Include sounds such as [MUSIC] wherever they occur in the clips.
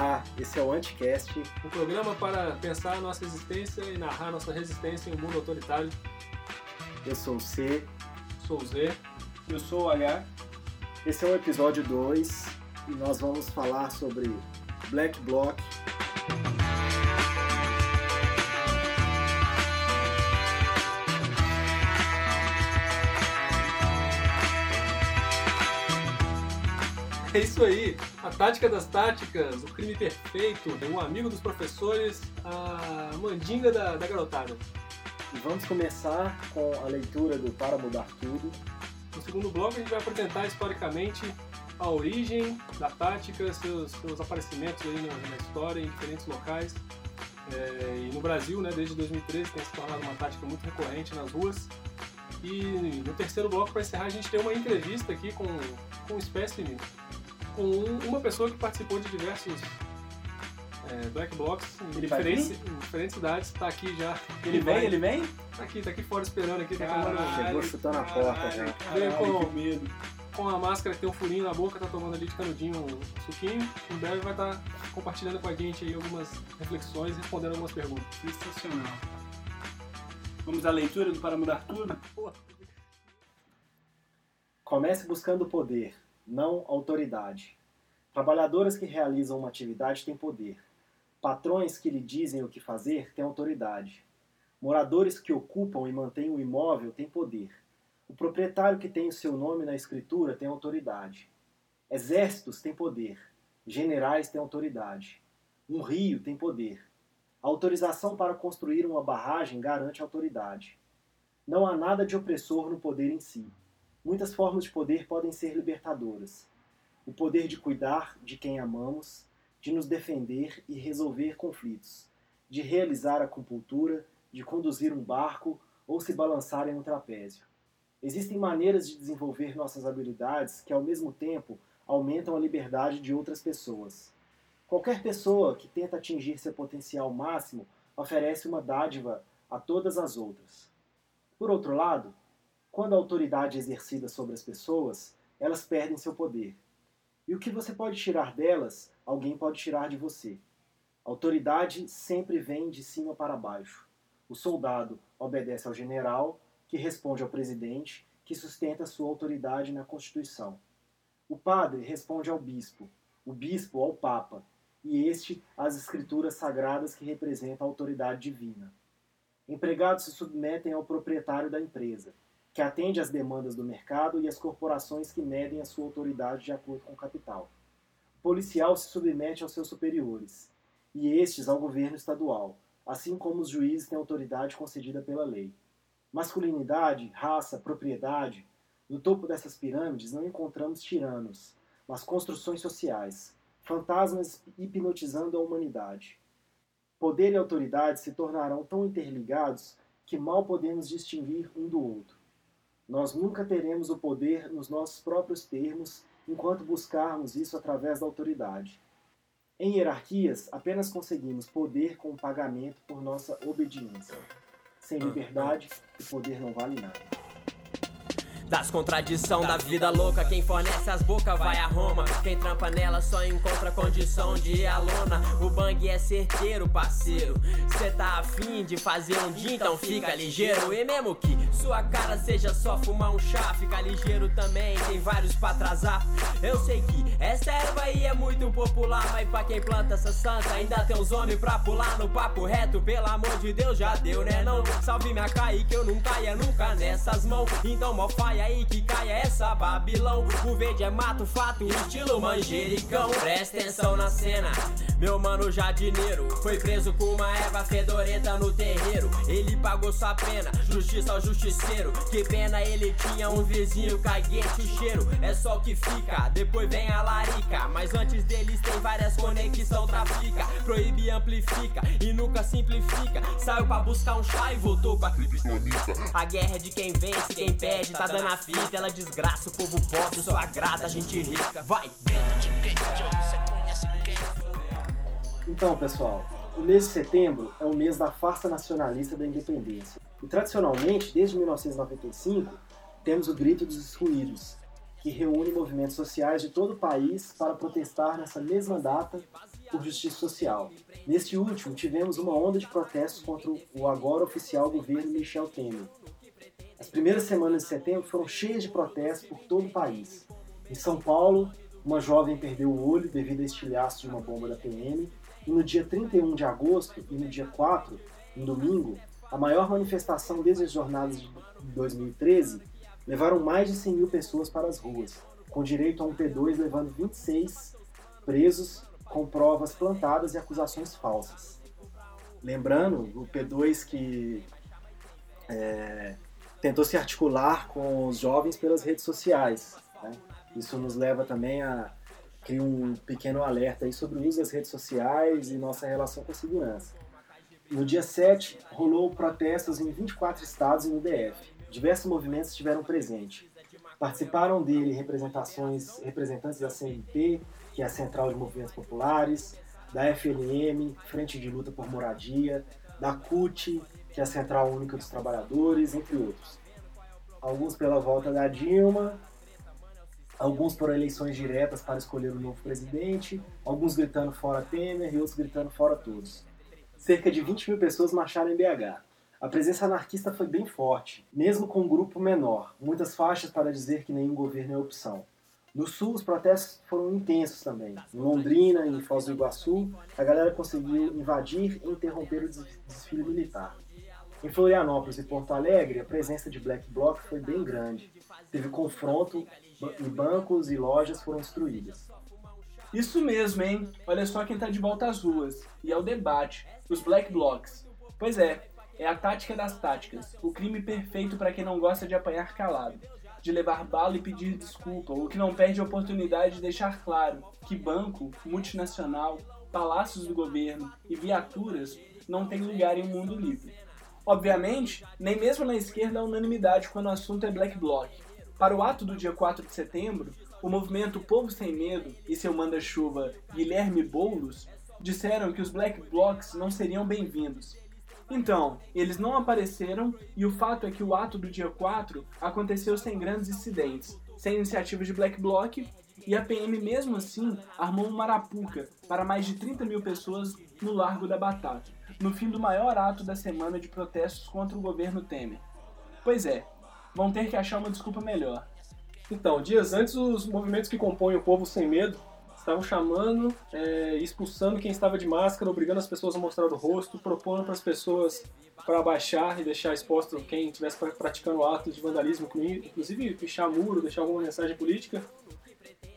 Olá, esse é o Anticast. Um programa para pensar a nossa existência e narrar nossa resistência em um mundo autoritário. Eu sou o C. Sou o Z. Eu sou o H. Esse é o episódio 2 e nós vamos falar sobre Black Bloc. É isso aí, a tática das táticas, o crime perfeito, um amigo dos professores, a mandinga da, da garotada. E vamos começar com a leitura do Para Mudar Tudo. No segundo bloco a gente vai apresentar historicamente a origem da tática, seus, seus aparecimentos aí na, na história em diferentes locais. É, e no Brasil, né, desde 2013, tem se tornado uma tática muito recorrente nas ruas. E no terceiro bloco, para encerrar, a gente tem uma entrevista aqui com, com um espécime com uma pessoa que participou de diversos é, black blocs em diferentes, em diferentes cidades, tá aqui já. Ele vem, ele vem? Tá aqui, tá aqui fora esperando aqui, tá Caralho, tomando Chegou chutando a porta já. Veio com- com a máscara que tem um furinho na boca, tá tomando ali de canudinho um suquinho. Em breve vai estar compartilhando com a gente aí algumas reflexões e respondendo algumas perguntas. Sensacional. Vamos à leitura do Para Mudar Tudo? Comece buscando poder, não autoridade. Trabalhadoras que realizam uma atividade têm poder. Patrões que lhe dizem o que fazer têm autoridade. Moradores que ocupam e mantêm o imóvel têm poder. O proprietário que tem o seu nome na escritura tem autoridade. Exércitos têm poder. Generais têm autoridade. Um rio tem poder. A autorização para construir uma barragem garante autoridade. Não há nada de opressor no poder em si. Muitas formas de poder podem ser libertadoras. O poder de cuidar de quem amamos, de nos defender e resolver conflitos, de realizar a acupuntura, de conduzir um barco ou se balançar em um trapézio. Existem maneiras de desenvolver nossas habilidades que, ao mesmo tempo, aumentam a liberdade de outras pessoas. Qualquer pessoa que tenta atingir seu potencial máximo oferece uma dádiva a todas as outras. Por outro lado, quando a autoridade é exercida sobre as pessoas, elas perdem seu poder. E o que você pode tirar delas, alguém pode tirar de você. Autoridade sempre vem de cima para baixo. O soldado obedece ao general, que responde ao presidente, que sustenta sua autoridade na Constituição. O padre responde ao bispo, o bispo ao papa, e este às escrituras sagradas que representam a autoridade divina. Empregados se submetem ao proprietário da empresa, que atende às demandas do mercado e às corporações que medem a sua autoridade de acordo com o capital. O policial se submete aos seus superiores, e estes ao governo estadual, assim como os juízes têm autoridade concedida pela lei. Masculinidade, raça, propriedade. No topo dessas pirâmides não encontramos tiranos, mas construções sociais, fantasmas hipnotizando a humanidade. Poder e autoridade se tornarão tão interligados que mal podemos distinguir um do outro. Nós nunca teremos o poder nos nossos próprios termos enquanto buscarmos isso através da autoridade. Em hierarquias, apenas conseguimos poder com o pagamento por nossa obediência. Sem liberdade, o poder não vale nada. Das contradição da vida louca, quem fornece as bocas vai a Roma. Quem trampa nela só encontra condição de lona. O bang é certeiro, parceiro. Cê tá afim de fazer um dia, então fica ligeiro. E mesmo que sua cara seja só fumar um chá, fica ligeiro também. Tem vários pra atrasar. Eu sei que essa erva aí é muito popular, mas pra quem planta essa santa, ainda tem uns homens pra pular no papo reto. Pelo amor de Deus, já deu, né? Não salve minha caí que eu não caia nunca nessas mãos. Então, mó faia aí que caia essa Babilão. O verde é mato, fato, estilo manjericão. Presta atenção na cena. Meu mano jardineiro foi preso com uma erva fedorenta no terreiro. Ele pagou sua pena, justiça ao justiceiro. Que pena ele tinha um vizinho caguete, o cheiro é só o que fica. Depois vem a larica, mas antes deles tem várias conexão trafica. Proíbe, amplifica e nunca simplifica. Saiu pra buscar um chá e voltou com a clipe sonica. A guerra é de quem vence, quem perde, tá dando a fita. Ela desgraça o povo pobre, só agrada a gente rica. Vai! Então, pessoal, o mês de setembro é o mês da farsa nacionalista da independência. E tradicionalmente, desde 1995, temos o Grito dos Excluídos, que reúne movimentos sociais de todo o país para protestar nessa mesma data por justiça social. Neste último, tivemos uma onda de protestos contra o agora oficial governo Michel Temer. As primeiras semanas de setembro foram cheias de protestos por todo o país. Em São Paulo, uma jovem perdeu o olho devido a estilhaço de uma bomba da PM, e no dia 31 de agosto e no dia 4, no domingo, a maior manifestação desde as jornadas de 2013, levaram mais de 100 mil pessoas para as ruas, com direito a um P2 levando 26 presos com provas plantadas e acusações falsas. Lembrando, o P2 que é, tentou se articular com os jovens pelas redes sociais. Né? Isso nos leva também a criar um pequeno alerta aí sobre o uso das redes sociais e nossa relação com a segurança. No dia 7, rolou protestos em 24 estados e no DF. Diversos movimentos estiveram presentes. Participaram dele representações, representantes da CNT, que é a Central de Movimentos Populares, da FLM, Frente de Luta por Moradia, da CUT, que é a Central Única dos Trabalhadores, entre outros. Alguns pela volta da Dilma, alguns por eleições diretas para escolher o novo presidente, alguns gritando fora Temer e outros gritando fora todos. Cerca de 20 mil pessoas marcharam em BH. A presença anarquista foi bem forte, mesmo com um grupo menor, muitas faixas para dizer que nenhum governo é opção. No sul, os protestos foram intensos também. Em Londrina e em Foz do Iguaçu, a galera conseguiu invadir e interromper o desfile militar. Em Florianópolis e Porto Alegre, a presença de Black Bloc foi bem grande. Teve confronto e bancos e lojas foram destruídas. Isso mesmo, hein? Olha só quem tá de volta às ruas. E é o debate. Os Black Blocs. Pois é, é a tática das táticas. O crime perfeito para quem não gosta de apanhar calado de levar bala e pedir desculpa, o que não perde a oportunidade de deixar claro que banco, multinacional, palácios do governo e viaturas não têm lugar em um mundo livre. Obviamente, nem mesmo na esquerda há unanimidade quando o assunto é Black Bloc. Para o ato do dia 4 de setembro, o movimento Povo Sem Medo e seu manda-chuva Guilherme Boulos disseram que os Black Blocs não seriam bem-vindos, então, eles não apareceram e o fato é que o ato do dia 4 aconteceu sem grandes incidentes, sem iniciativas de Black Bloc e a PM mesmo assim armou uma marapuca para mais de 30 mil pessoas no Largo da Batata, no fim do maior ato da semana de protestos contra o governo Temer. Pois é, vão ter que achar uma desculpa melhor. Então, dias antes, os movimentos que compõem o Povo Sem Medo estavam chamando, é, expulsando quem estava de máscara, obrigando as pessoas a mostrar o rosto, propondo para as pessoas para abaixar e deixar exposto quem estivesse praticando atos de vandalismo, inclusive pichar muro, deixar alguma mensagem política.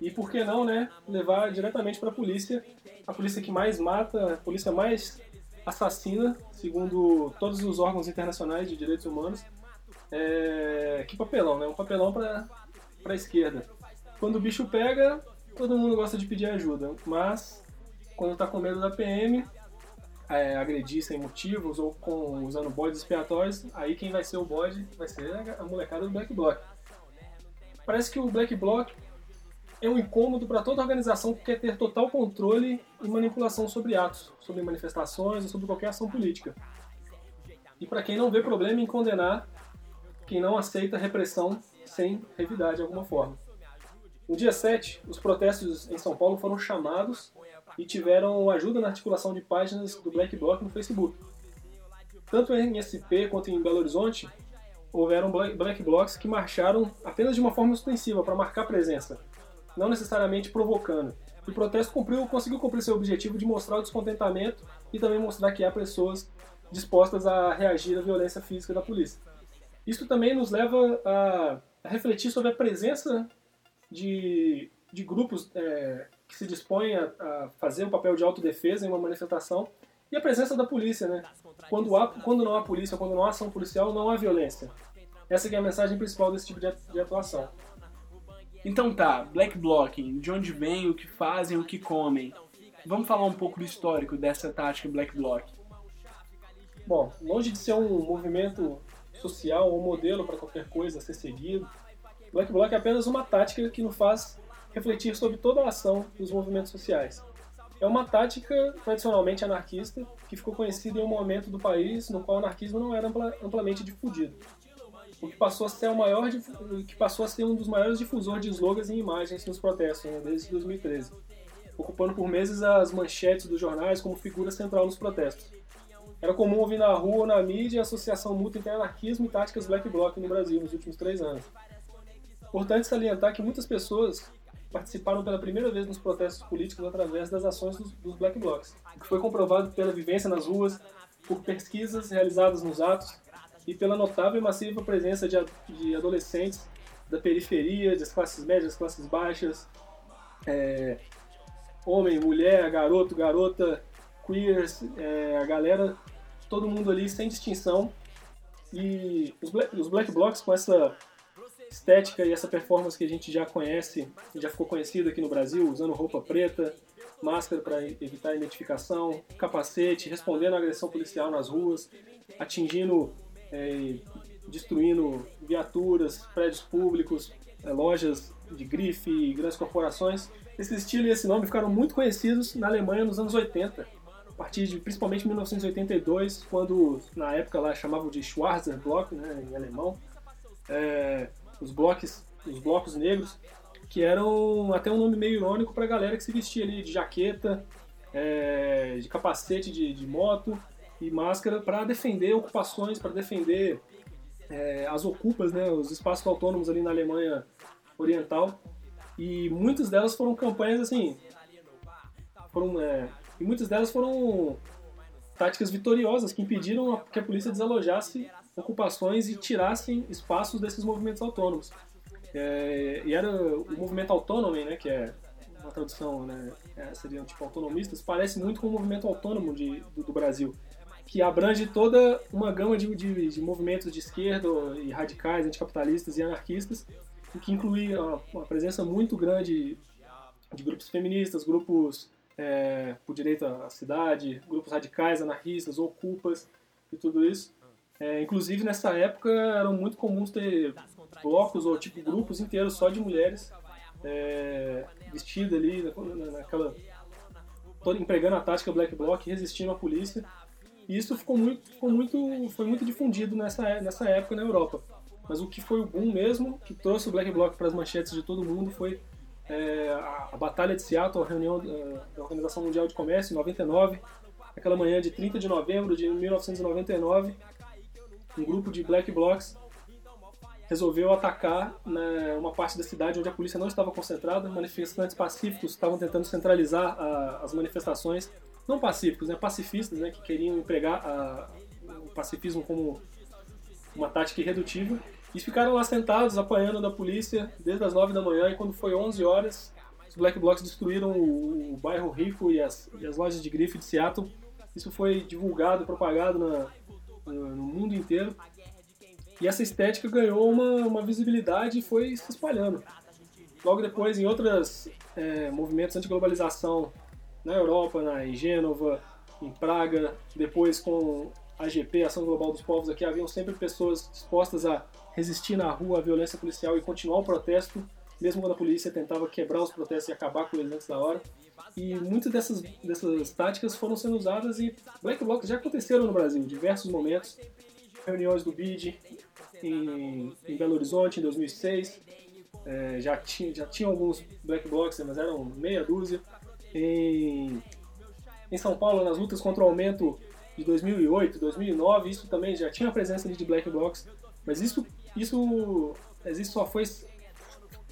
E por que não, né, levar diretamente para a polícia, a polícia que mais mata, a polícia mais assassina, segundo todos os órgãos internacionais de direitos humanos. É, que papelão, né? Um papelão para a esquerda. Quando o bicho pega, todo mundo gosta de pedir ajuda, mas quando tá com medo da PM, é, agredir sem motivos ou com, usando bodes expiatórios, aí quem vai ser o bode vai ser a molecada do Black Bloc. Parece que o Black Bloc é um incômodo para toda organização que quer ter total controle e manipulação sobre atos, sobre manifestações ou sobre qualquer ação política. E para quem não vê problema em condenar quem não aceita repressão sem revidar de alguma forma. No dia 7, os protestos em São Paulo foram chamados e tiveram ajuda na articulação de páginas do Black Bloc no Facebook. Tanto em SP quanto em Belo Horizonte, houveram Black Blocs que marcharam apenas de uma forma ostensiva, para marcar presença, não necessariamente provocando. O protesto cumpriu, conseguiu cumprir seu objetivo de mostrar o descontentamento e também mostrar que há pessoas dispostas a reagir à violência física da polícia. Isso também nos leva a, refletir sobre a presença de, de grupos é, que se dispõem a, a, fazer um papel de autodefesa em uma manifestação e a presença da polícia, né? Quando, há, quando não há polícia, quando não há ação policial, não há violência. Essa é a mensagem principal desse tipo de atuação. Então tá, Black Bloc, de onde vem, o que fazem, o que comem. Vamos falar um pouco do histórico dessa tática Black Bloc. Bom, longe de ser um movimento social ou um modelo para qualquer coisa a ser seguido, Black Bloc é apenas uma tática que nos faz refletir sobre toda a ação dos movimentos sociais. É uma tática tradicionalmente anarquista que ficou conhecida em um momento do país no qual o anarquismo não era amplamente difundido, o que passou a ser o maior que passou a ser um dos maiores difusores de slogans e imagens nos protestos né, desde 2013. ocupando por meses as manchetes dos jornais como figura central nos protestos. Era comum ouvir na rua ou na mídia a Associação Mútua entre Anarquismo e Táticas Black Bloc no Brasil nos últimos três anos. Importante salientar que muitas pessoas participaram pela primeira vez nos protestos políticos através das ações dos, dos Black Blocs, o que foi comprovado pela vivência nas ruas, por pesquisas realizadas nos atos e pela notável e massiva presença de, de adolescentes da periferia, das classes médias, das classes baixas, é, homem, mulher, garoto, garota, queers, é, a galera, todo mundo ali sem distinção. E os black, os black blocs com essa estética e essa performance que a gente já conhece, já ficou conhecido aqui no Brasil, usando roupa preta, máscara para evitar identificação, capacete, respondendo à agressão policial nas ruas, atingindo, é, destruindo viaturas, prédios públicos, é, lojas de grife, grandes corporações. Esse estilo e esse nome ficaram muito conhecidos na Alemanha nos anos 80, a partir de principalmente 1982, quando na época lá chamavam de Schwarzer Block, né, em alemão, é, os blocos, os blocos negros, que eram até um nome meio irônico para a galera que se vestia ali de jaqueta, é, de capacete de, de, moto e máscara para defender ocupações, para defender é, as ocupas, né, os espaços autônomos ali na Alemanha Oriental. E muitas delas foram campanhas assim, foram, é, e muitas delas foram táticas vitoriosas que impediram que a polícia desalojasse ocupações e tirassem espaços desses movimentos autônomos. É, e era o movimento autônomo, né, que é uma tradução, né, é, seriam tipo autonomistas, parece muito com o movimento autônomo de, do, do Brasil, que abrange toda uma gama de, de, de, movimentos de esquerda e radicais, anticapitalistas e anarquistas, e que inclui uma, uma presença muito grande de grupos feministas, grupos é, por direito à cidade, grupos radicais, anarquistas, ocupas e tudo isso. É, inclusive, nessa época, eram muito comuns ter blocos ou tipo grupos inteiros só de mulheres é, vestidas ali naquela empregando a tática black bloc resistindo à polícia e isso ficou muito, ficou muito foi muito difundido nessa nessa época na Europa mas o que foi o boom mesmo que trouxe o black bloc para as manchetes de todo mundo foi é, a, a, batalha de Seattle a reunião é, da Organização Mundial de Comércio em 99 aquela manhã de 30 de novembro de 1999 um grupo de black blocs resolveu atacar né, uma parte da cidade onde a polícia não estava concentrada. Manifestantes pacíficos estavam tentando centralizar a, as manifestações, não pacíficos, né, pacifistas, né, que queriam empregar a, o pacifismo como uma tática irredutível. E ficaram lá sentados, apanhando da polícia desde as 9 da manhã. E quando foi 11 horas, os Black Blocs destruíram o, o bairro rico e as, e as lojas de grife de Seattle. Isso foi divulgado, propagado na, no mundo inteiro. E essa estética ganhou uma, uma visibilidade e foi se espalhando. Logo depois, em outros é, movimentos anti-globalização na Europa, na, em Gênova, em Praga, depois com a AGP, Ação Global dos Povos, aqui haviam sempre pessoas dispostas a resistir na rua à violência policial e continuar o protesto, mesmo quando a polícia tentava quebrar os protestos e acabar com eles antes da hora. E muitas dessas, dessas táticas foram sendo usadas e Black Blocs já aconteceram no Brasil em diversos momentos. Reuniões do BID em, em Belo Horizonte em 2006. É, já, tinha, já tinha alguns Black Blocs, mas eram meia dúzia. Em, em São Paulo, nas lutas contra o aumento de 2008, 2009, isso também já tinha a presença de Black Blocs, mas isso, isso, isso só foi,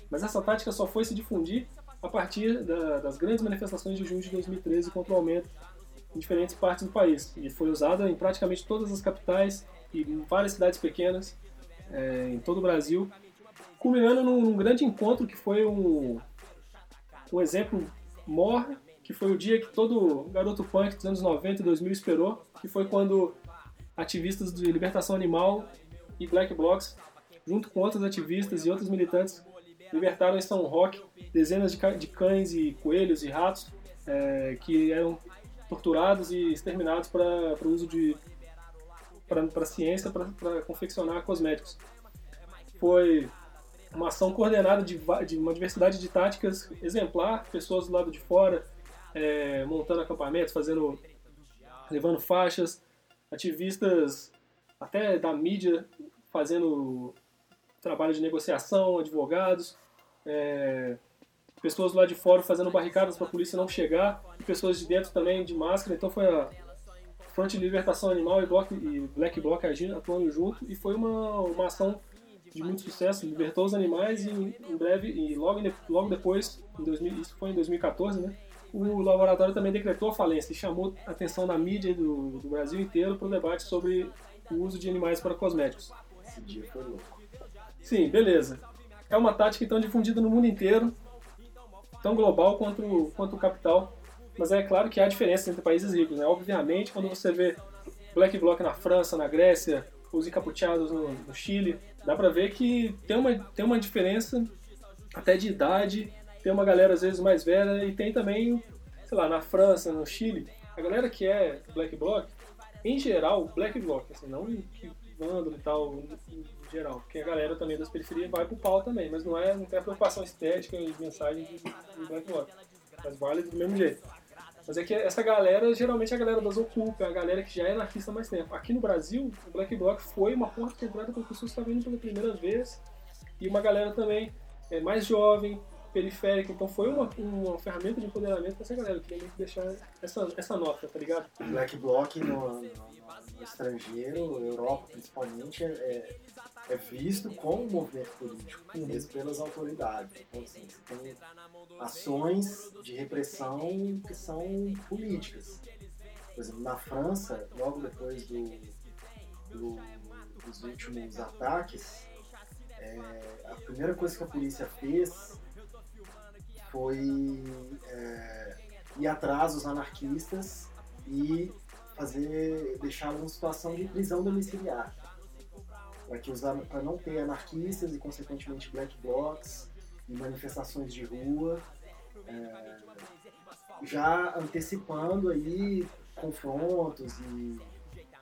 mas essa tática só foi se difundir a partir da, das grandes manifestações de junho de 2013 contra o aumento em diferentes partes do país. E foi usada em praticamente todas as capitais e em várias cidades pequenas é, em todo o Brasil, culminando num, num, grande encontro que foi um, um exemplo mor, que foi o dia que todo garoto punk dos anos 90 e 2000 esperou, que foi quando ativistas de libertação animal e black blocs, junto com outros ativistas e outros militantes, libertaram em São Roque dezenas de, cães e coelhos e ratos é, que eram torturados e exterminados para o uso de para ciência para confeccionar cosméticos. Foi uma ação coordenada de, de, uma diversidade de táticas exemplar, pessoas do lado de fora é, montando acampamentos, fazendo, levando faixas, ativistas até da mídia fazendo trabalho de negociação, advogados, é, pessoas lá de fora fazendo barricadas para a polícia não chegar, e pessoas de dentro também de máscara. Então foi a Front de Libertação Animal e, Block, e Black Bloc agindo, atuando junto, e foi uma, uma ação de muito sucesso, libertou os animais e em breve, e logo, logo depois, em 2000, isso foi em 2014, né? O laboratório também decretou a falência e chamou a atenção da mídia do, do Brasil inteiro para o debate sobre o uso de animais para cosméticos. Esse dia foi louco. Sim, beleza. É uma tática então difundida no mundo inteiro, tão global quanto, quanto o capital. Mas é claro que há diferenças entre países ricos. Né? Obviamente, quando você vê Black Bloc na França, na Grécia, os encapuchados no, no Chile, dá pra ver que tem uma, tem uma diferença até de idade, tem uma galera às vezes mais velha e tem também, sei lá, na França, no Chile, a galera que é Black Bloc, em geral, Black Bloc, assim, não que vândalo e tal, em geral, porque a galera também das periferias vai pro pau também, mas não é, não tem a preocupação estética e mensagem de, de Black Bloc, mas vale do mesmo jeito. Mas é que essa galera, geralmente é a galera das Ocupa, é a galera que já é anarquista há mais tempo. Aqui no Brasil, o Black Bloc foi uma porta de entrada para pessoas que estavam vindo pela primeira vez e uma galera também é, mais jovem, periférica. Então foi uma, uma ferramenta de empoderamento para essa galera. Eu queria deixar essa, essa nota, tá ligado? Black Bloc no, no, no estrangeiro, Europa principalmente, é, é visto como um movimento político, mesmo pelas autoridades. Então, assim, você tem ações de repressão que são políticas. Por exemplo, na França, logo depois do, do, dos últimos ataques, é, a primeira coisa que a polícia fez foi é, ir atrás dos anarquistas e fazer deixá-los situação de prisão domiciliar para não ter anarquistas e consequentemente black blocs e manifestações de rua é, já antecipando aí confrontos e,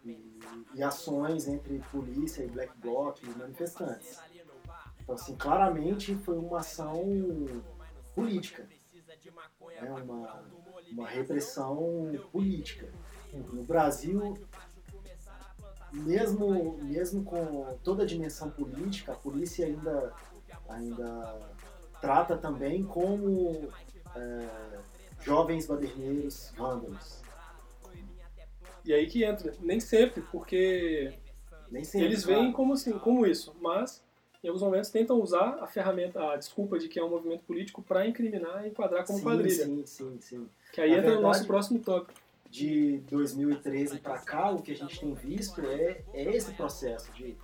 e, e, ações entre polícia e black bloc e manifestantes. Então assim claramente foi uma ação política. É uma, uma repressão política. No Brasil, mesmo, mesmo com toda a dimensão política, a polícia ainda, ainda trata também como é, jovens baderneiros vândalos. E aí que entra, nem sempre, porque nem sempre, eles veem como assim, como isso, mas em alguns momentos tentam usar a ferramenta, a desculpa de que é um movimento político para incriminar e enquadrar como sim, quadrilha. Sim, sim, sim. Que aí Na entra verdade, o nosso próximo tópico. De 2013 para cá, o que a gente tem visto é, é esse processo de,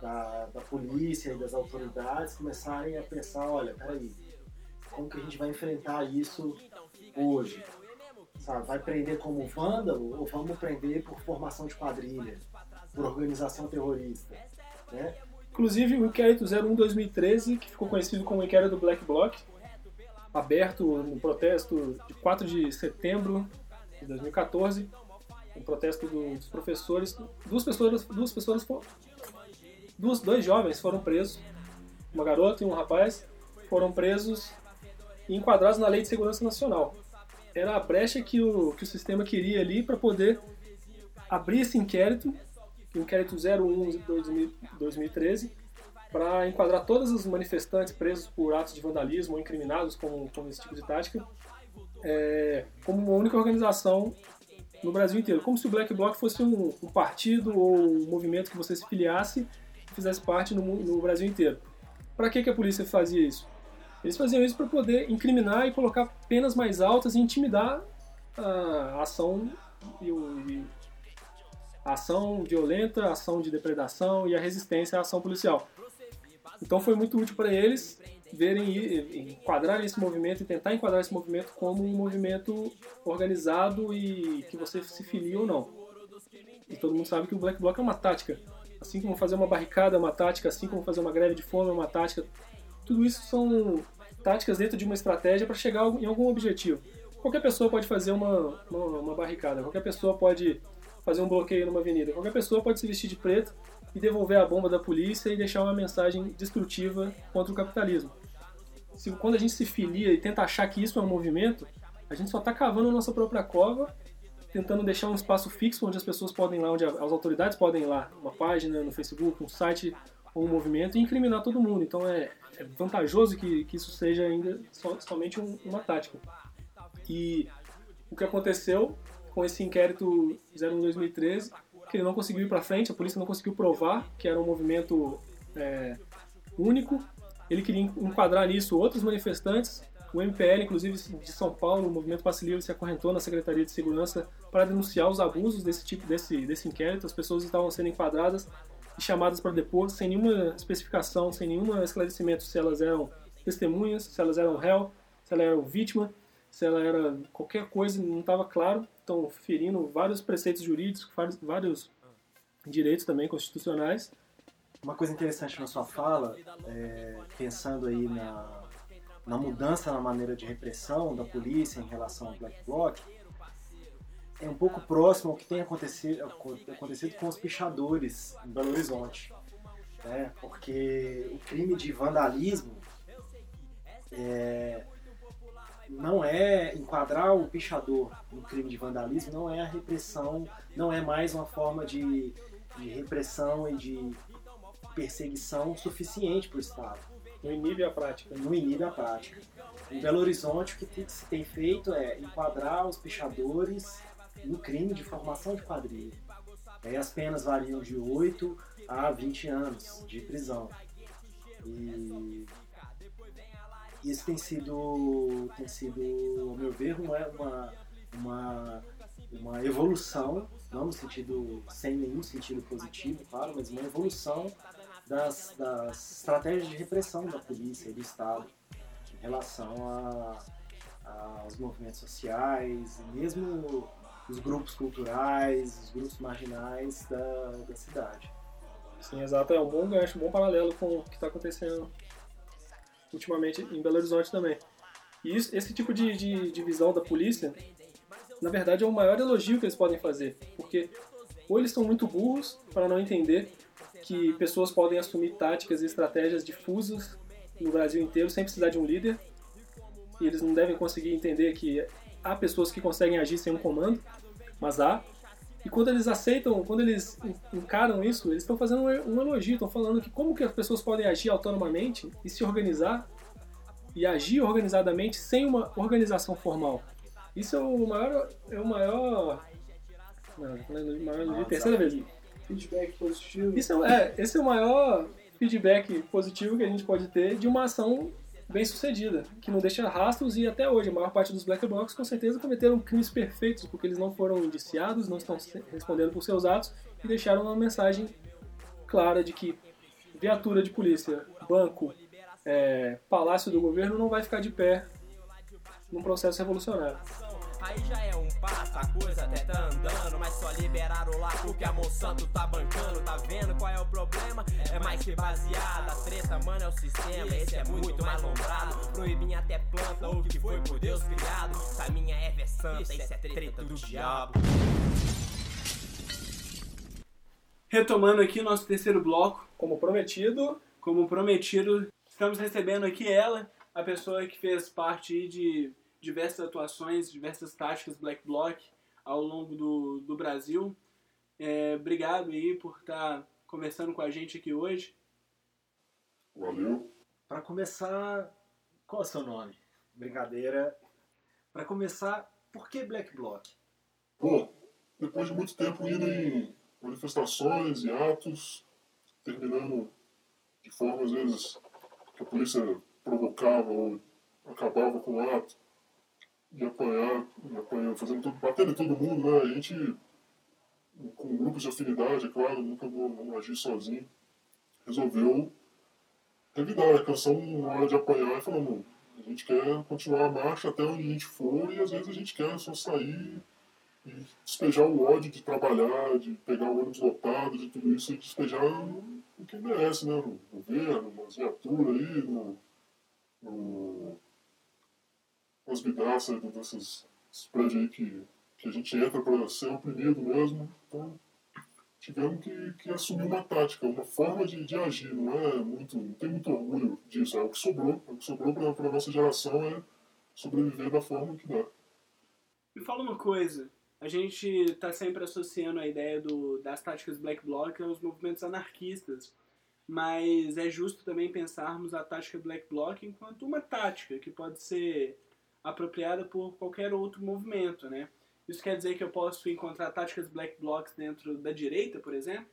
da, da polícia e das autoridades começarem a pensar, olha, peraí, como que a gente vai enfrentar isso hoje? Sabe, vai prender como vândalo ou vamos prender por formação de quadrilha, por organização terrorista? Né? Inclusive, o inquérito 01-2013, que ficou conhecido como inquérito do Black Bloc, aberto no protesto de 4 de setembro de 2014, um protesto dos professores, duas pessoas, duas pessoas, duas, dois jovens foram presos, uma garota e um rapaz, foram presos e enquadrados na Lei de Segurança Nacional. Era a brecha que o, que o sistema queria ali para poder abrir esse inquérito inquérito 01 de 2013 para enquadrar todos os manifestantes presos por atos de vandalismo ou incriminados com, com esse tipo de tática é, como uma única organização no Brasil inteiro, como se o Black Bloc fosse um, um partido ou um movimento que você se filiasse e fizesse parte no, no Brasil inteiro. Para que, que a polícia fazia isso? Eles faziam isso para poder incriminar e colocar penas mais altas e intimidar a ação e, e a ação violenta, a ação de depredação e a resistência à ação policial. Então foi muito útil para eles verem, enquadrar esse movimento e tentar enquadrar esse movimento como um movimento organizado e que você se filia ou não. E todo mundo sabe que o Black Bloc é uma tática. Assim como fazer uma barricada é uma tática, assim como fazer uma greve de fome é uma tática. Tudo isso são táticas dentro de uma estratégia para chegar em algum objetivo. Qualquer pessoa pode fazer uma, uma, uma barricada, qualquer pessoa pode fazer um bloqueio numa avenida. Qualquer pessoa pode se vestir de preto e devolver a bomba da polícia e deixar uma mensagem destrutiva contra o capitalismo. Se, quando a gente se filia e tenta achar que isso é um movimento, a gente só está cavando a nossa própria cova, tentando deixar um espaço fixo onde as pessoas podem ir lá, onde as autoridades podem ir lá, uma página no Facebook, um site com o movimento e incriminar todo mundo. Então é, é vantajoso que, que isso seja ainda so, somente um, uma tática. E o que aconteceu com esse inquérito 01 2013, que ele não conseguiu ir para frente, a polícia não conseguiu provar que era um movimento é, único. Ele queria enquadrar nisso outros manifestantes. O MPL, inclusive de São Paulo, o Movimento Passe Livre, se acorrentou na Secretaria de Segurança para denunciar os abusos desse tipo desse, desse inquérito. As pessoas estavam sendo enquadradas e chamadas para depor sem nenhuma especificação, sem nenhum esclarecimento se elas eram testemunhas, se elas eram réu, se elas eram vítima, se ela era qualquer coisa, não estava claro. Então, ferindo vários preceitos jurídicos, vários, vários direitos também constitucionais. Uma coisa interessante na sua fala, é, pensando aí na, na mudança na maneira de repressão da polícia em relação ao Black Bloc, é um pouco próximo ao que tem acontecido, acontecido com os pichadores em Belo Horizonte. Né? Porque o crime de vandalismo é, não é enquadrar o pichador no crime de vandalismo, não é a repressão, não é mais uma forma de, de repressão e de perseguição suficiente para o Estado. Não inibe a prática. Não inibe a prática. Em Belo Horizonte, o que se tem feito é enquadrar os pichadores no crime de formação de quadrilha. Aí as penas variam de 8 a 20 anos de prisão. E isso tem sido, tem sido ao meu ver, uma, uma, uma, uma evolução, não no sentido, sem nenhum sentido positivo, claro, mas uma evolução das, das estratégias de repressão da polícia e do Estado em relação a, a, aos movimentos sociais, mesmo os grupos culturais, os grupos marginais da, da cidade. Sim, exato. É um bom gancho, um bom paralelo com o que está acontecendo ultimamente em Belo Horizonte também. E isso, esse tipo de, de, de visão da polícia, na verdade, é o maior elogio que eles podem fazer, porque ou eles são muito burros para não entender que pessoas podem assumir táticas e estratégias difusas no Brasil inteiro sem precisar de um líder. E eles não devem conseguir entender que há pessoas que conseguem agir sem um comando, mas há. E quando eles aceitam, quando eles encaram isso, eles estão fazendo um elogio, estão falando que como que as pessoas podem agir autonomamente e se organizar e agir organizadamente sem uma organização formal. Isso é o maior, é o maior, não, maior terceira vez feedback positivo. Isso é, esse é o maior feedback positivo que a gente pode ter de uma ação bem sucedida, que não deixa rastros e até hoje a maior parte dos black blocs com certeza cometeram crimes perfeitos porque eles não foram indiciados, não estão respondendo por seus atos e deixaram uma mensagem clara de que viatura de polícia, banco, é, palácio do governo não vai ficar de pé num processo revolucionário. Aí já é um passo, a coisa até tá andando. Mas só liberaram lá porque a Monsanto tá bancando. Tá vendo qual é o problema? É mais que baseado. A treta, mano, é o sistema. Esse é muito mais lombrado. Proibir até planta o que foi por Deus criado. Caminha Eva é santa, isso é treta do diabo. Retomando aqui nosso terceiro bloco, como prometido, como prometido, estamos recebendo aqui ela, a pessoa que fez parte de diversas atuações, diversas táticas Black Bloc ao longo do, do Brasil. É, obrigado aí por estar conversando com a gente aqui hoje. Valeu. Para começar, qual é o seu nome? Brincadeira. Para começar, por que Black Bloc? Bom, depois de muito tempo indo em manifestações e atos, terminando de forma às vezes que a polícia provocava ou acabava com o ato, de apanhar, de apanhar fazendo tudo, batendo em todo mundo, né? A gente, com grupos de afinidade, é claro, nunca vou, agir sozinho, resolveu revidar canção na hora de apanhar e falou, a gente quer continuar a marcha até onde a gente for e às vezes a gente quer só sair e despejar o ódio de trabalhar, de pegar o ônibus lotado, de tudo isso e despejar o que merece, né? No governo, nas viaturas aí, no, no as vidraças desses, prédios aí que, que a gente entra para ser oprimido mesmo. Então, tivemos que, que assumir uma tática, uma forma de, de agir. Não é muito, não tem muito orgulho disso. É o que sobrou. O que sobrou para a nossa geração é sobreviver da forma que dá. Me fala uma coisa. A gente está sempre associando a ideia do, das táticas Black Bloc aos movimentos anarquistas. mas é justo também pensarmos a tática Black Bloc enquanto uma tática que pode ser apropriada por qualquer outro movimento, né? Isso quer dizer que eu posso encontrar táticas Black Blocs dentro da direita, por exemplo?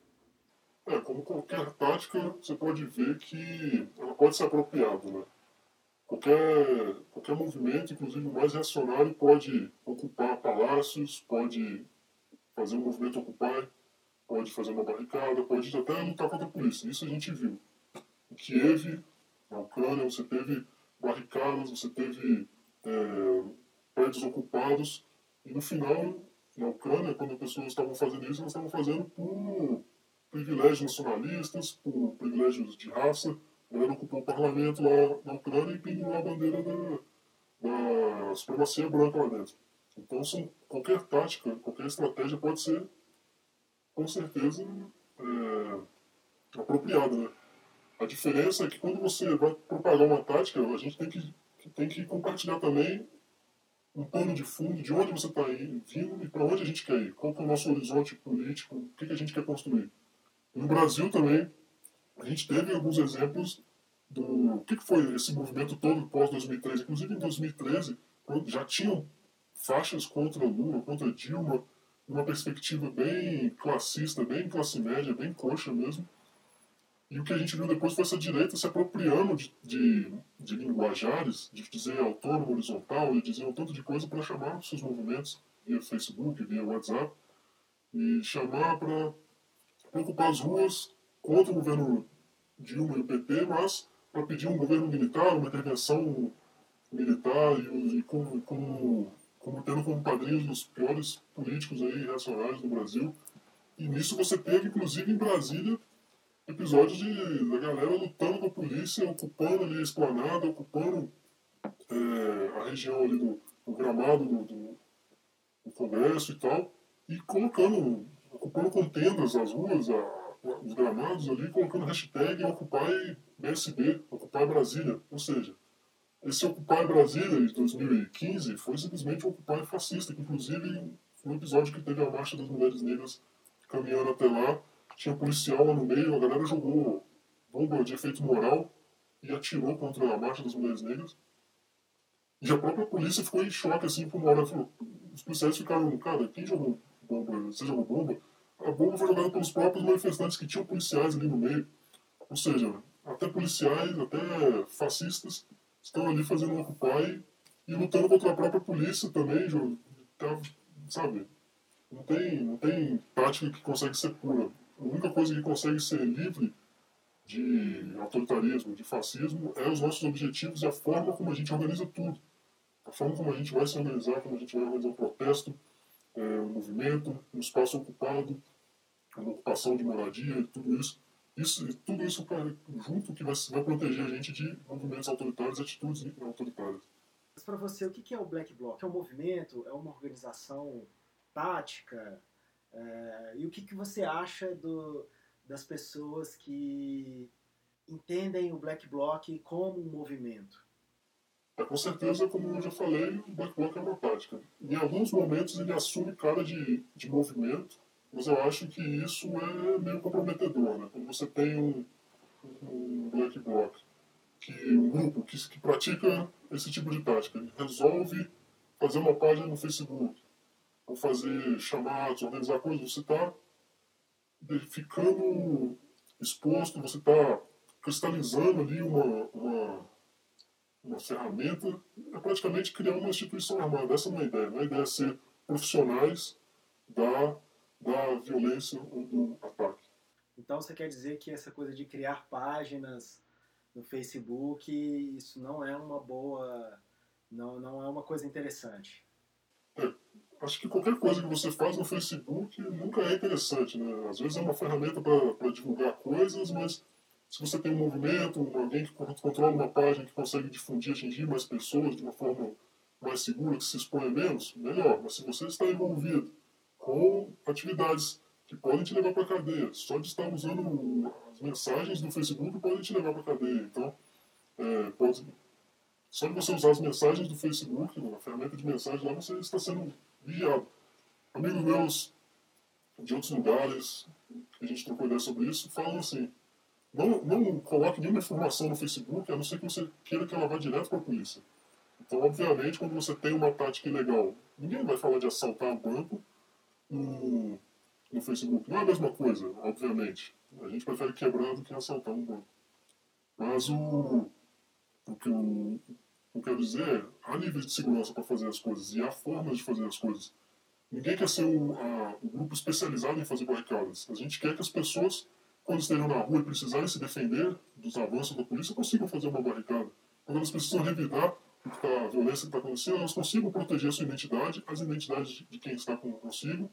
É, como qualquer tática, você pode ver que ela pode ser apropriada, né? Qualquer, qualquer movimento, inclusive o mais reacionário, pode ocupar palácios, pode fazer um movimento ocupar, pode fazer uma barricada, pode até lutar contra a polícia. Isso a gente viu. Em Kiev, na Ucrânia, você teve barricadas, você teve é, prédios ocupados, e no final, na Ucrânia, quando as pessoas estavam fazendo isso, elas estavam fazendo por privilégios nacionalistas, por privilégios de raça. A galera ocupou o parlamento lá na Ucrânia e pendurou a bandeira da, da supremacia branca lá dentro. Então, são, qualquer tática, qualquer estratégia pode ser, com certeza, é, apropriada. Né? A diferença é que quando você vai propagar uma tática, a gente tem que, tem que compartilhar também um pano de fundo de onde você está vindo e para onde a gente quer ir. Qual é o nosso horizonte político, o que, que a gente quer construir. No Brasil também, a gente teve alguns exemplos do o que, que foi esse movimento todo pós-2013. Inclusive, em 2013, já tinham faixas contra Lula, contra Dilma, numa perspectiva bem classista, bem classe média, bem coxa mesmo. E o que a gente viu depois foi essa direita se apropriando de, de, de linguajares, de dizer autônomo, horizontal, de dizer um tanto de coisa para chamar os seus movimentos via Facebook, via WhatsApp, e chamar para ocupar as ruas contra o governo Dilma e o PT, mas para pedir um governo militar, uma intervenção militar e, e como, como, como tendo como padrinhos os piores políticos aí reacionários do Brasil. E nisso você teve, inclusive em Brasília, episódios de, da galera lutando com a polícia, ocupando ali a esplanada, ocupando é, a região ali do, do gramado do, do, do Congresso e tal, e colocando ocupando contendas as ruas, a, os gramados ali, colocando hashtag Occupy BSB, Occupy Brasília. Ou seja, esse Occupy Brasília de 2015 foi simplesmente um Occupy fascista, que inclusive no episódio que teve a Marcha das Mulheres Negras caminhando até lá, tinha policial lá no meio, a galera jogou bomba de efeito moral e atirou contra a Marcha das Mulheres Negras. E a própria polícia ficou em choque, assim, por uma hora. Falou, os policiais ficaram, cara, quem jogou bomba? Você jogou bomba? a bomba foi jogada pelos próprios manifestantes que tinham policiais ali no meio. Ou seja, até policiais, até fascistas estão ali fazendo occupy e lutando contra a própria polícia também, tá, sabe? Não tem, não tem tática que consegue ser pura. A única coisa que consegue ser livre de autoritarismo, de fascismo, é os nossos objetivos e a forma como a gente organiza tudo. A forma como a gente vai se organizar, como a gente vai organizar um protesto, é, um movimento, um espaço ocupado, uma ocupação de moradia, tudo isso. isso tudo isso junto que vai, vai proteger a gente de movimentos autoritários e atitudes autoritárias. Mas para você, o que é o Black Bloc? É um movimento? É uma organização tática? É, e o que, que você acha do, das pessoas que entendem o Black Bloc como um movimento? É, com certeza, como eu já falei, o Black Bloc é uma tática. Em alguns momentos ele assume cara de, de movimento, mas eu acho que isso é meio comprometedor, né? Quando você tem um, um Black Bloc, que, um grupo que, que pratica esse tipo de tática, resolve fazer uma página no Facebook, ou fazer chamados, organizar coisas, você está ficando exposto, você está cristalizando ali uma, uma uma ferramenta, é praticamente criar uma instituição armada. Essa não é a ideia. Não é a ideia é ser profissionais da, da violência ou do ataque. Então você quer dizer que essa coisa de criar páginas no Facebook, isso não é uma boa. não, não é uma coisa interessante. É, acho que qualquer coisa que você faz no Facebook nunca é interessante. Né? Às vezes é uma ferramenta para divulgar coisas, mas se você tem um movimento, alguém que controla uma página que consegue difundir, atingir mais pessoas de uma forma mais segura, que se expõe menos, melhor. Mas se você está envolvido com atividades que podem te levar para a cadeia, só de estar usando as mensagens do Facebook podem te levar para a cadeia. Então, é, pode, só de você usar as mensagens do Facebook, uma ferramenta de mensagem lá, você está sendo vigiado. Amigos meus de outros lugares, a gente trocou ideia sobre isso, falam assim, não, não coloque nenhuma informação no Facebook, a não ser que você queira que ela vá direto para a polícia. Então, obviamente, quando você tem uma tática ilegal, ninguém vai falar de assaltar um banco no, no Facebook. Não é a mesma coisa, obviamente. A gente prefere quebrar do que assaltar um banco. Mas o, o que eu, eu quero dizer é, há níveis de segurança para fazer as coisas e há formas de fazer as coisas. Ninguém quer ser o, a, o grupo especializado em fazer barricadas. A gente quer que as pessoas, quando estejam na rua e precisarem se defender dos avanços da polícia, consigam fazer uma barricada. Quando elas precisam revidar a violência que está acontecendo, elas consigam proteger a sua identidade, as identidades de quem está consigo,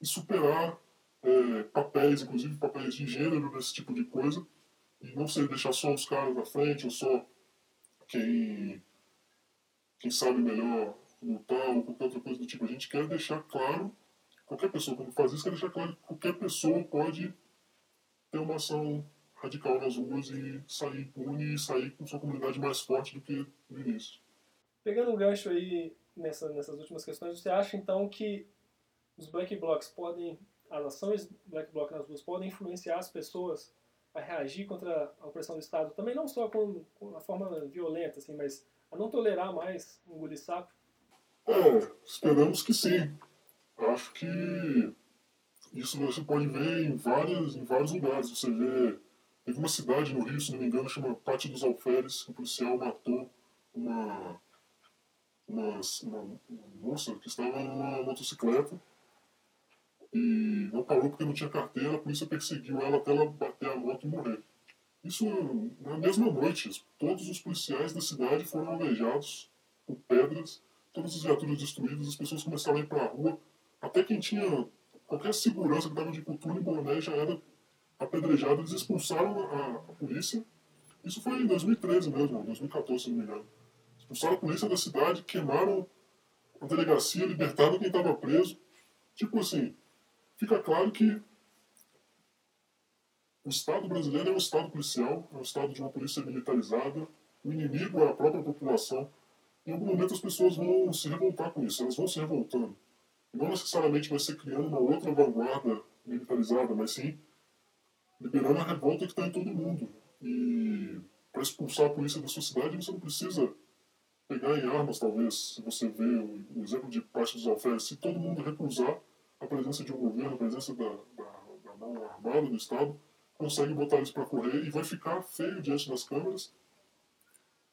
e superar é, papéis, inclusive papéis de gênero, desse tipo de coisa, e não ser deixar só os caras na frente, ou só quem, quem sabe melhor lutar, ou qualquer outra coisa do tipo. A gente quer deixar claro, qualquer pessoa quando faz isso, quer deixar claro que qualquer pessoa pode ter uma ação radical nas ruas e sair impune e sair com sua comunidade mais forte do que no início. Pegando um gancho aí nessa, nessas últimas questões, você acha então que os black blocs podem, as ações black bloc nas ruas podem influenciar as pessoas a reagir contra a opressão do Estado, também não só com, com forma violenta, assim, mas a não tolerar mais engolir sapo? É, esperamos que sim. Acho que isso você pode ver em, várias, em vários lugares. Você vê. Teve uma cidade no Rio, se não me engano, chama Pátio dos Alferes, que o policial matou uma, uma, uma moça que estava numa motocicleta e não parou porque não tinha carteira, a polícia perseguiu ela até ela bater a moto e morrer. Isso na mesma noite, todos os policiais da cidade foram aleijados com pedras, todas as viaturas destruídas, as pessoas começaram a ir para a rua, até quem tinha qualquer segurança que estava de cultura e boné já era apedrejado, eles expulsaram a, a, polícia. Isso foi em 2013 mesmo, 2014 se não me engano. Expulsaram a polícia da cidade, queimaram a delegacia, libertaram quem estava preso. Tipo assim, fica claro que o Estado brasileiro é um Estado policial, é um Estado de uma polícia militarizada, o inimigo é a própria população. Em algum momento as pessoas vão se revoltar com isso, elas vão se revoltando. Não necessariamente vai ser criando uma outra vanguarda militarizada, mas sim liberando a revolta que está em todo mundo. E para expulsar a polícia da sua cidade, você não precisa pegar em armas, talvez, se você vê o, exemplo de parte dos alferes, se todo mundo recusar a presença de um governo, a presença da, da, da mão armada do Estado, consegue botar eles para correr e vai ficar feio diante das câmeras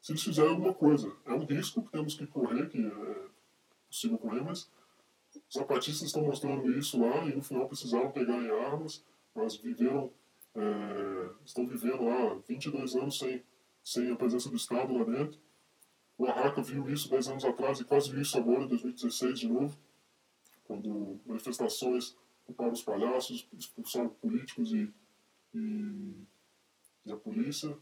se eles fizerem alguma coisa. É um risco que temos que correr, que é possível correr, mas os zapatistas estão mostrando isso lá e no final precisaram pegar em armas, mas viveram, é, estão vivendo lá 22 anos sem, sem a presença do Estado lá dentro. O Arraca viu isso 10 anos atrás e quase viu isso agora, em 2016 de novo quando manifestações culparam os palhaços, expulsaram políticos e, e, e, a polícia.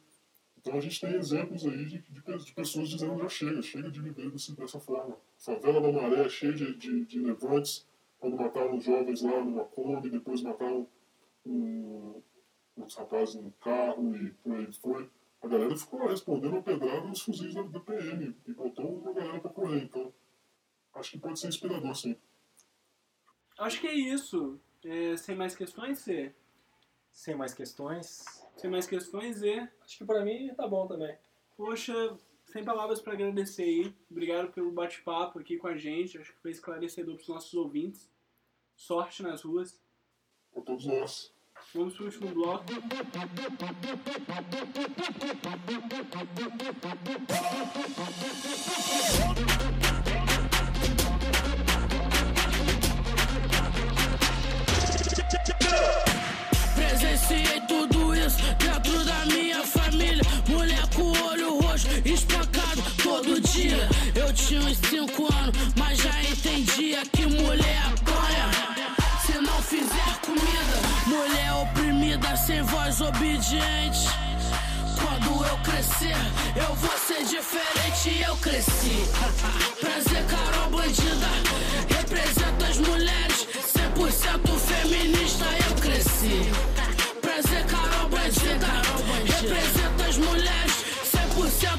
Então a gente tem exemplos aí de, de, de pessoas dizendo já chega, chega de viver dessa forma. Favela da Maré, cheia de, de, de levantes, quando mataram os jovens lá numa Kombi, depois mataram um, outros rapazes no carro e por aí foi. A galera ficou lá respondendo a pedrada nos fuzis da, da PM e botou uma galera pra correr. Então, acho que pode ser inspirador, sim. Acho que é isso. É, sem mais questões, C? Sem mais questões. Sem mais questões, E? Acho que pra mim tá bom também. Poxa, sem palavras para agradecer aí. Obrigado pelo bate-papo aqui com a gente. Acho que foi esclarecedor para os nossos ouvintes. Sorte nas ruas. Para todos nós. Vamos pro último bloco. [LAUGHS] sem voz obediente. Quando eu crescer, eu vou ser diferente. Eu cresci. Prazer, Carol Bandida. Representa as mulheres, 100% feminista. Eu cresci. Prazer, Carol Bandida. Representa as mulheres,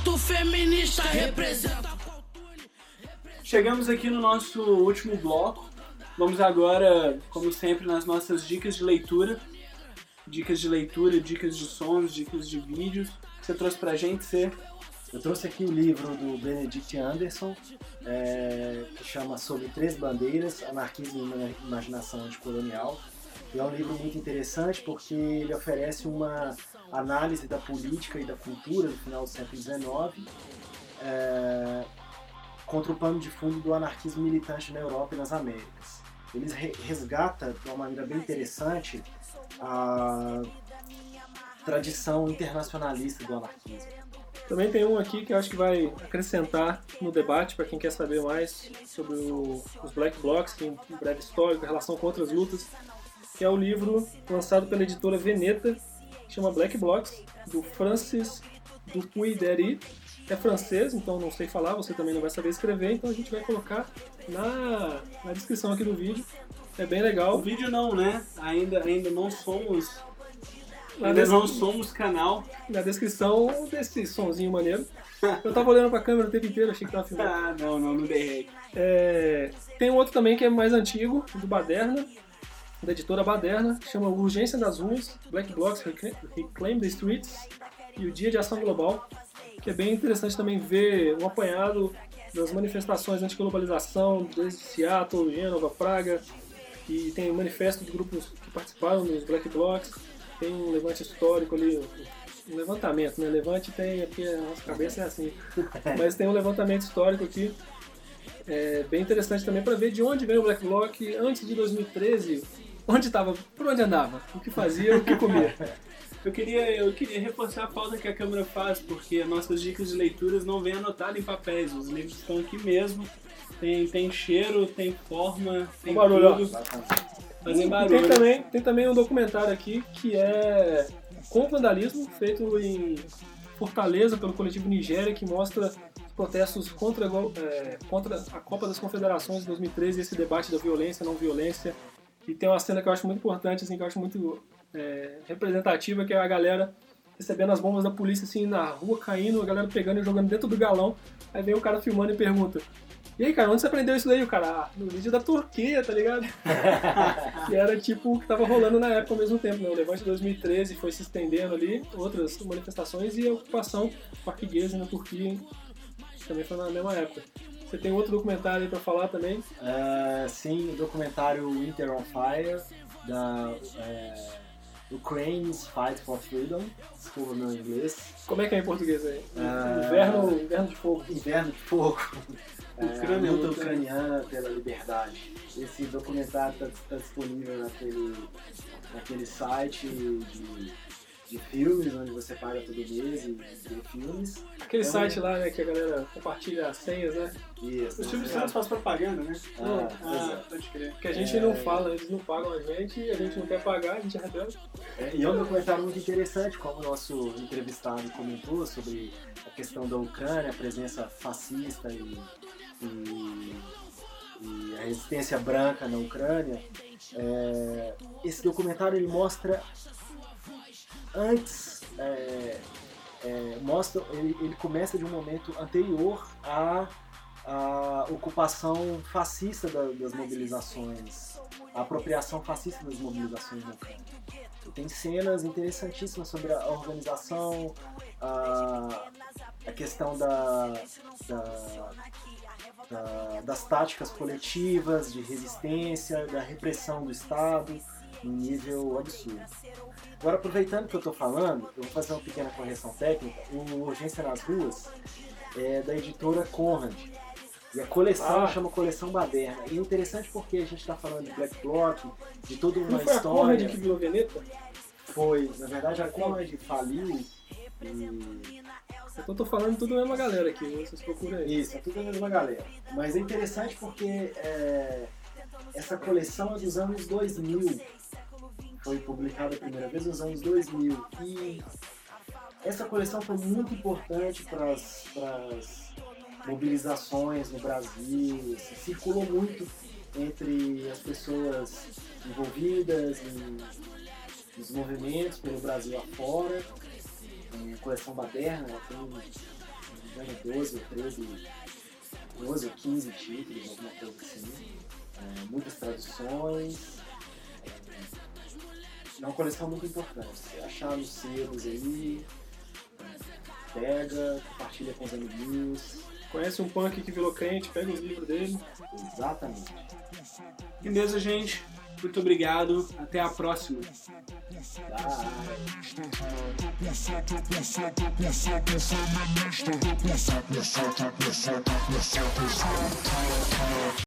100% feminista. Representa. Chegamos aqui no nosso último bloco. Vamos agora, como sempre, nas nossas dicas de leitura. Dicas de leitura, dicas de sons, dicas de vídeos. Você trouxe pra gente ser Eu trouxe aqui o livro do Benedict Anderson, é, que chama Sobre Três Bandeiras, Anarquismo e Imaginação Anticolonial. E é um livro muito interessante porque ele oferece uma análise da política e da cultura do final do século XIX é, contra o pano de fundo do anarquismo militante na Europa e nas Américas. Ele re- resgata de uma maneira bem interessante a tradição internacionalista do anarquismo. Também tem um aqui que eu acho que vai acrescentar no debate para quem quer saber mais sobre o- os Black Blocs, que tem um breve histórico, a relação com outras lutas, que é o livro lançado pela editora Veneta, que chama Black Blocs, do Francis Dupuy-Dery. É francês, então não sei falar, você também não vai saber escrever, então a gente vai colocar na, na descrição aqui do vídeo. É bem O legal. vídeo não, né? Ainda, ainda não somos. Na, Ainda des- não somos canal. na descrição desse sonzinho maneiro. Eu tava olhando pra câmera o tempo inteiro, achei que tava filmando. Ah, não, não, não dei. É, tem um outro também que é mais antigo, do Baderna, da editora Baderna, que chama Urgência das Ruas, Black Reclaim Reclaim the Streets e o Dia de Ação Global, que é bem interessante também ver um apanhado das manifestações antiglobalização, desde Seattle, Gênova, Praga, e tem um manifesto de grupos que participaram dos Black Blocs, tem um levante histórico ali, um levantamento, né? Levante tem, é porque a nossa cabeça é assim, [LAUGHS] mas tem um levantamento histórico aqui é bem interessante também para ver de onde veio o Black Bloc antes de 2013, onde estava, por onde andava, o que fazia, o que comia. [LAUGHS] Eu queria, eu queria reforçar a falta que a câmera faz, porque nossas dicas de leituras não vêm anotadas em papéis. Os livros estão aqui mesmo. Tem, tem cheiro, tem forma, tem barulho, ó. tudo. Fazem barulho. tem também, tem também um documentário aqui que é com vandalismo, feito em Fortaleza pelo coletivo Nigéria, que mostra os protestos contra, é, contra a Copa das Confederações de 2013 e esse debate da violência, não violência. E tem uma cena que eu acho muito importante, assim, que eu acho muito é, representativa, que é a galera recebendo as bombas da polícia assim na rua, caindo, a galera pegando e jogando dentro do galão. Aí vem o cara filmando e pergunta: E aí, cara, onde você aprendeu isso daí? O cara, ah, no vídeo da Turquia, tá ligado? que [LAUGHS] era tipo o que tava rolando na época ao mesmo tempo, né? O Levante de 2013 foi se estendendo ali, outras manifestações e a ocupação portuguesa na Turquia também foi na mesma época. Você tem outro documentário aí pra falar também? É, sim, o documentário Winter on Fire, da é, Ukraine's Fight for Freedom, desculpa meu inglês, Como é que é em português aí? Ah. Inverno, inverno de fogo. Inverno de Fogo, é, Ucrânia, a luta luta. ucraniana pela liberdade. Esse documentário está disponível naquele, naquele site de, de filmes, onde você paga todo mês e vê filmes. Aquele Então, site lá, né, que a galera compartilha as senhas, né? Isso, O Silvio você- Santos faz propaganda, né? Ah, Ah, exato. pode crer. Que a gente não fala, eles não pagam a gente, a gente não quer pagar, a gente é rebelde. É, e é um documentário muito interessante, como o nosso entrevistado comentou sobre a questão da Ucrânia, a presença fascista e, e- e a resistência branca na Ucrânia. É, esse documentário ele mostra antes, é, é, mostra, ele, ele começa de um momento anterior à, à ocupação fascista da- das mobilizações, a apropriação fascista das mobilizações Ucrânia. E tem cenas interessantíssimas sobre a organização, a, a questão da, da- da- das táticas coletivas de resistência, da repressão do Estado, num nível absurdo. Agora, aproveitando que eu estou falando, eu vou fazer uma pequena correção técnica. O Urgência nas Ruas é da editora Conrad. E a coleção Ah. chama Coleção Baderna. E é interessante porque a gente está falando de Black Bloc, de toda uma Não foi a história. Conrad que virou Veneta? Foi, na verdade a Conrad faliu e Então eu tô falando tudo a mesma galera aqui, vocês procuram aí. isso, é tudo a mesma galera. Mas é interessante porque é, essa coleção é dos anos 2000. Foi publicada a primeira vez nos anos 2000. E essa coleção foi muito importante para as mobilizações no Brasil. Se circulou muito entre as pessoas envolvidas em, nos movimentos pelo Brasil afora. A coleção Baderna ela tem, se não me engano, 12 ou 13, 12 ou 15 títulos, alguma coisa assim. É, muitas traduções. É uma coleção muito importante. Você achar nos sebos aí, pega, compartilha com os amiguinhos. Conhece um punk que virou crente, pega os livros dele. Exatamente. Beleza, gente? Muito obrigado. Até a próxima. Bye.